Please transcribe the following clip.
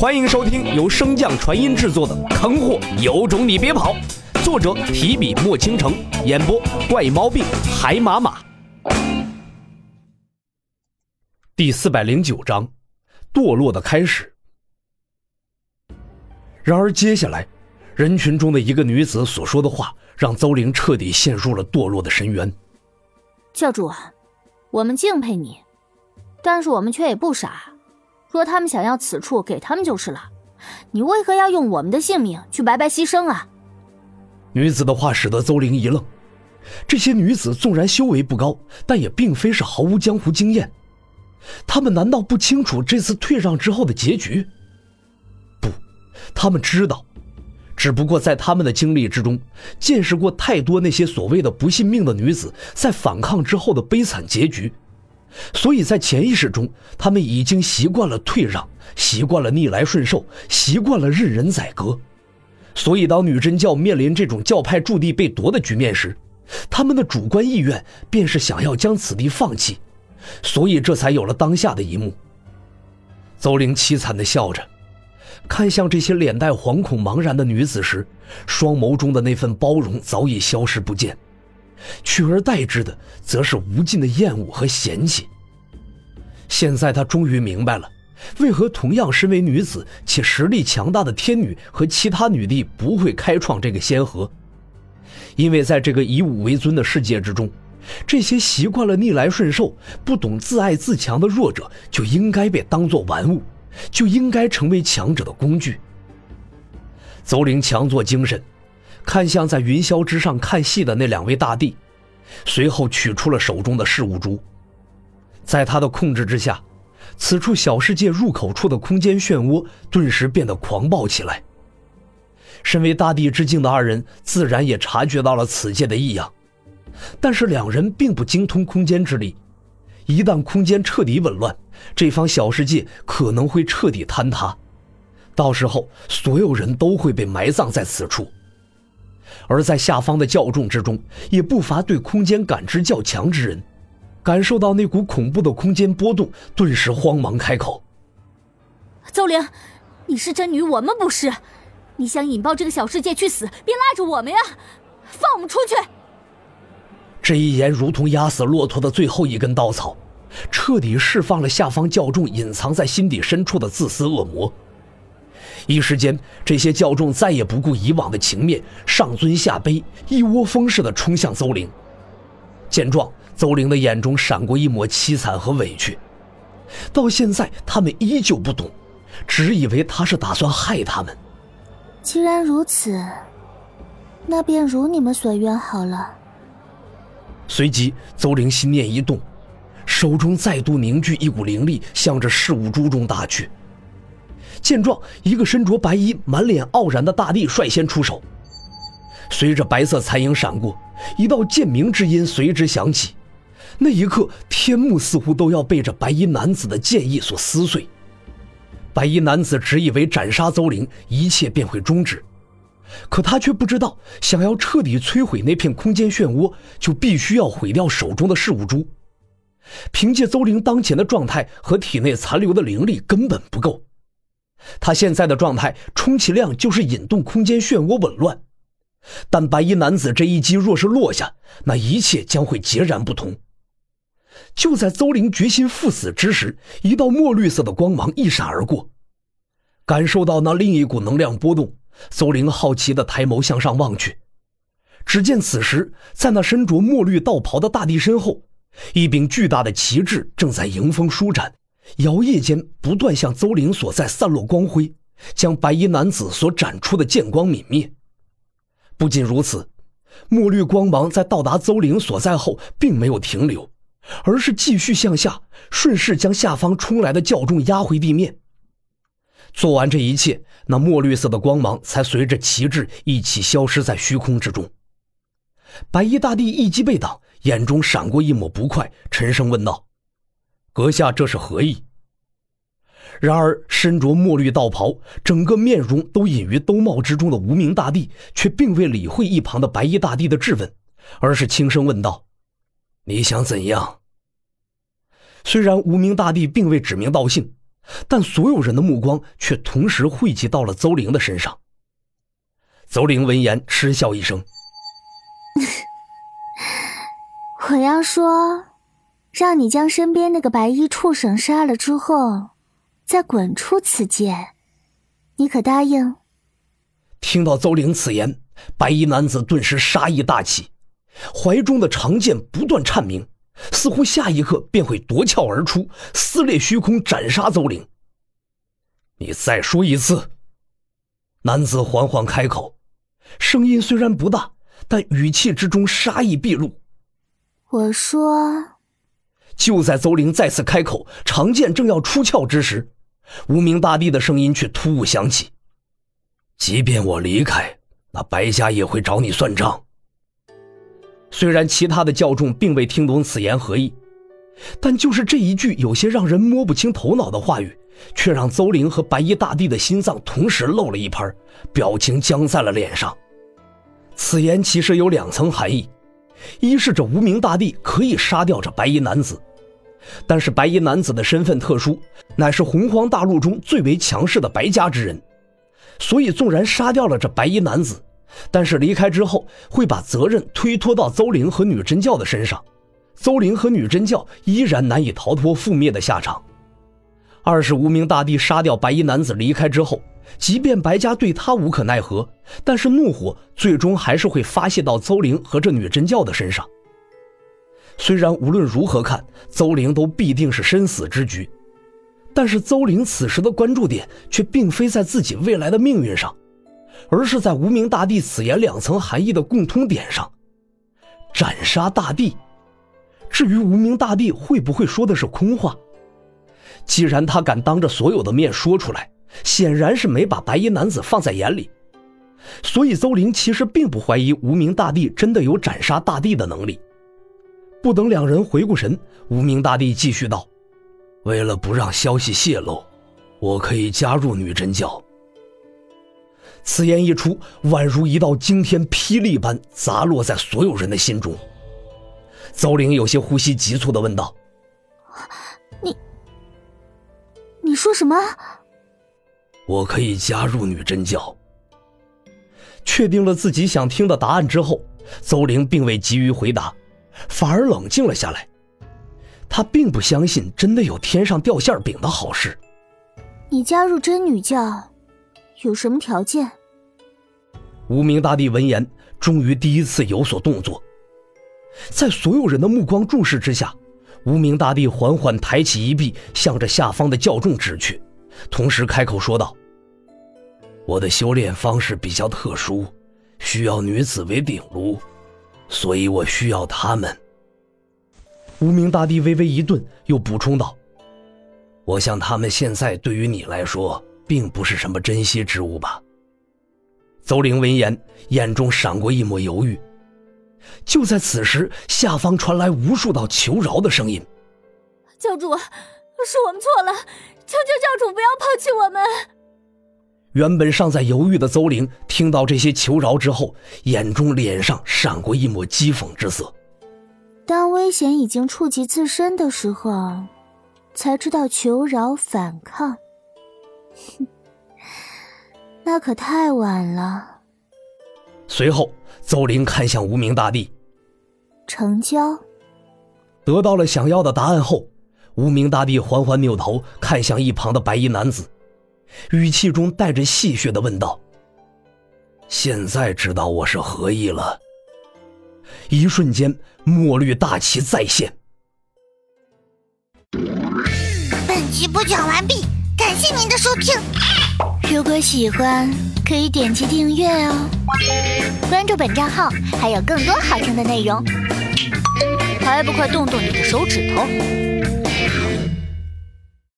欢迎收听由升降传音制作的《坑货有种你别跑》，作者提笔墨倾城，演播怪毛病海马马。第四百零九章，堕落的开始。然而，接下来，人群中的一个女子所说的话，让邹玲彻底陷入了堕落的深渊。教主，我们敬佩你，但是我们却也不傻。若他们想要此处，给他们就是了。你为何要用我们的性命去白白牺牲啊？女子的话使得邹玲一愣。这些女子纵然修为不高，但也并非是毫无江湖经验。她们难道不清楚这次退让之后的结局？不，她们知道，只不过在他们的经历之中，见识过太多那些所谓的不信命的女子在反抗之后的悲惨结局。所以在潜意识中，他们已经习惯了退让，习惯了逆来顺受，习惯了任人宰割。所以，当女真教面临这种教派驻地被夺的局面时，他们的主观意愿便是想要将此地放弃。所以，这才有了当下的一幕。邹玲凄惨地笑着，看向这些脸带惶恐茫然的女子时，双眸中的那份包容早已消失不见。取而代之的，则是无尽的厌恶和嫌弃。现在他终于明白了，为何同样身为女子且实力强大的天女和其他女帝不会开创这个先河。因为在这个以武为尊的世界之中，这些习惯了逆来顺受、不懂自爱自强的弱者就应该被当作玩物，就应该成为强者的工具。邹玲强作精神。看向在云霄之上看戏的那两位大帝，随后取出了手中的事物珠。在他的控制之下，此处小世界入口处的空间漩涡顿时变得狂暴起来。身为大帝之境的二人自然也察觉到了此界的异样，但是两人并不精通空间之力，一旦空间彻底紊乱，这方小世界可能会彻底坍塌，到时候所有人都会被埋葬在此处。而在下方的教众之中，也不乏对空间感知较强之人，感受到那股恐怖的空间波动，顿时慌忙开口：“邹玲，你是真女，我们不是。你想引爆这个小世界去死，别拉着我们呀！放我们出去！”这一言如同压死骆驼的最后一根稻草，彻底释放了下方教众隐藏在心底深处的自私恶魔。一时间，这些教众再也不顾以往的情面，上尊下卑，一窝蜂似的冲向邹玲。见状，邹玲的眼中闪过一抹凄惨和委屈。到现在，他们依旧不懂，只以为他是打算害他们。既然如此，那便如你们所愿好了。随即，邹玲心念一动，手中再度凝聚一股灵力，向着事物珠中打去。见状，一个身着白衣、满脸傲然的大帝率先出手。随着白色残影闪过，一道剑鸣之音随之响起。那一刻，天幕似乎都要被这白衣男子的剑意所撕碎。白衣男子只以为斩杀邹玲，一切便会终止，可他却不知道，想要彻底摧毁那片空间漩涡，就必须要毁掉手中的事物珠。凭借邹玲当前的状态和体内残留的灵力，根本不够。他现在的状态，充其量就是引动空间漩涡紊乱，但白衣男子这一击若是落下，那一切将会截然不同。就在邹玲决心赴死之时，一道墨绿色的光芒一闪而过，感受到那另一股能量波动，邹玲好奇地抬眸向上望去，只见此时在那身着墨绿道袍的大帝身后，一柄巨大的旗帜正在迎风舒展。摇曳间，不断向邹玲所在散落光辉，将白衣男子所展出的剑光泯灭。不仅如此，墨绿光芒在到达邹玲所在后，并没有停留，而是继续向下，顺势将下方冲来的教众压回地面。做完这一切，那墨绿色的光芒才随着旗帜一起消失在虚空之中。白衣大帝一击被挡，眼中闪过一抹不快，沉声问道。阁下这是何意？然而，身着墨绿道袍、整个面容都隐于兜帽之中的无名大帝，却并未理会一旁的白衣大帝的质问，而是轻声问道：“你想怎样？”虽然无名大帝并未指名道姓，但所有人的目光却同时汇集到了邹玲的身上。邹玲闻言嗤笑一声：“ 我要说，让你将身边那个白衣畜生杀了之后，再滚出此界，你可答应？”听到邹玲此言，白衣男子顿时杀意大起，怀中的长剑不断颤鸣。似乎下一刻便会夺鞘而出，撕裂虚空，斩杀邹玲。你再说一次。男子缓缓开口，声音虽然不大，但语气之中杀意毕露。我说。就在邹玲再次开口，长剑正要出鞘之时，无名大帝的声音却突兀响起：“即便我离开，那白家也会找你算账。”虽然其他的教众并未听懂此言何意，但就是这一句有些让人摸不清头脑的话语，却让邹玲和白衣大帝的心脏同时漏了一拍，表情僵在了脸上。此言其实有两层含义：一是这无名大帝可以杀掉这白衣男子，但是白衣男子的身份特殊，乃是洪荒大陆中最为强势的白家之人，所以纵然杀掉了这白衣男子。但是离开之后，会把责任推脱到邹玲和女真教的身上，邹玲和女真教依然难以逃脱覆灭的下场。二是无名大帝杀掉白衣男子离开之后，即便白家对他无可奈何，但是怒火最终还是会发泄到邹玲和这女真教的身上。虽然无论如何看，邹玲都必定是生死之局，但是邹玲此时的关注点却并非在自己未来的命运上。而是在无名大帝此言两层含义的共通点上，斩杀大帝。至于无名大帝会不会说的是空话，既然他敢当着所有的面说出来，显然是没把白衣男子放在眼里。所以邹玲其实并不怀疑无名大帝真的有斩杀大帝的能力。不等两人回过神，无名大帝继续道：“为了不让消息泄露，我可以加入女真教。”此言一出，宛如一道惊天霹雳般砸落在所有人的心中。邹玲有些呼吸急促的问道：“你，你说什么？”“我可以加入女真教。”确定了自己想听的答案之后，邹玲并未急于回答，反而冷静了下来。他并不相信真的有天上掉馅饼的好事。你加入真女教？有什么条件？无名大帝闻言，终于第一次有所动作。在所有人的目光注视之下，无名大帝缓缓抬起一臂，向着下方的教众指去，同时开口说道：“我的修炼方式比较特殊，需要女子为鼎炉，所以我需要他们。”无名大帝微微一顿，又补充道：“我想他们现在对于你来说。”并不是什么珍惜之物吧？邹玲闻言，眼中闪过一抹犹豫。就在此时，下方传来无数道求饶的声音：“教主，是我们错了，求求教主不要抛弃我们。”原本尚在犹豫的邹玲，听到这些求饶之后，眼中、脸上闪过一抹讥讽之色。当危险已经触及自身的时候，才知道求饶反抗。哼，那可太晚了。随后，邹玲看向无名大帝，成交。得到了想要的答案后，无名大帝缓缓扭头看向一旁的白衣男子，语气中带着戏谑的问道：“现在知道我是何意了？”一瞬间，墨绿大旗再现。本集播讲完毕。感谢您的收听，如果喜欢可以点击订阅哦，关注本账号还有更多好听的内容，还不快动动你的手指头！